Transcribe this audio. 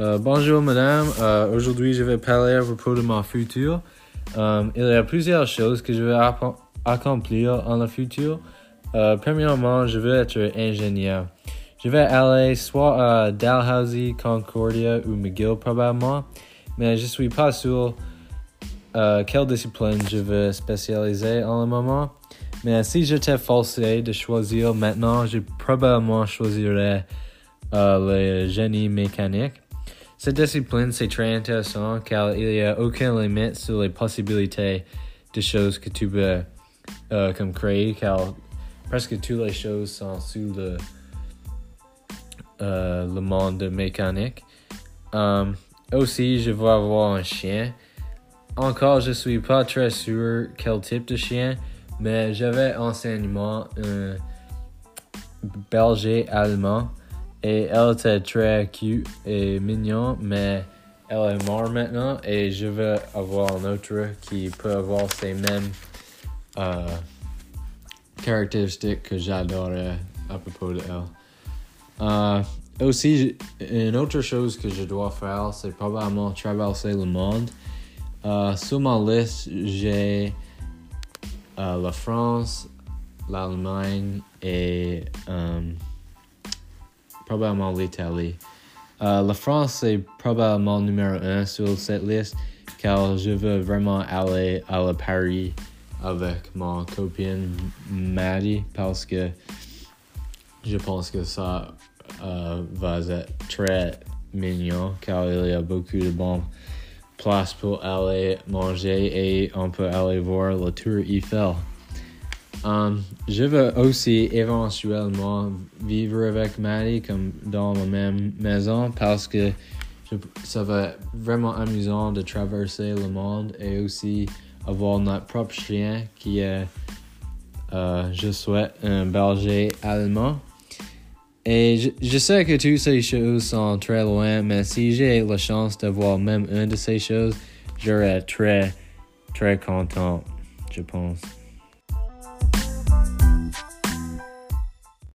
Euh, bonjour madame, euh, aujourd'hui je vais parler à propos de mon futur. Euh, il y a plusieurs choses que je vais accomplir en le futur. Premièrement, je veux être ingénieur. Je vais aller soit à Dalhousie, Concordia ou McGill probablement, mais je suis pas sûr quelle discipline je veux spécialiser en le moment. Mais si j'étais forcé de choisir maintenant, je probablement choisirais le génie mécanique. Cette discipline, c'est très intéressant car il n'y a aucune limite sur les possibilités de choses que tu peux euh, créer car presque toutes les choses sont le, euh, le monde mécanique. Um, aussi, je veux avoir un chien. Encore, je suis pas très sûr quel type de chien, mais j'avais enseignement un berger allemand et elle était très cute et mignon, mais elle est morte maintenant et je veux avoir un autre qui peut avoir ces mêmes euh, caractéristiques que j'adorais à propos de elle. Euh, aussi, une autre chose que je dois faire, c'est probablement traverser le monde. Euh, sur ma liste, j'ai euh, la France, l'Allemagne et probablement l'Italie. Euh, la France, c'est probablement numéro un sur cette liste car je veux vraiment aller à la Paris avec mon copine Maddie parce que je pense que ça euh, va être très mignon car il y a beaucoup de bonnes places pour aller manger et on peut aller voir la tour Eiffel. Um, je veux aussi éventuellement vivre avec Maddie comme dans la même maison parce que ça va être vraiment amusant de traverser le monde et aussi avoir notre propre chien qui est, euh, je souhaite, un berger allemand. Et je, je, sais que toutes ces choses sont très loin, mais si j'ai la chance d'avoir même une de ces choses, j'aurais très, très content, je pense.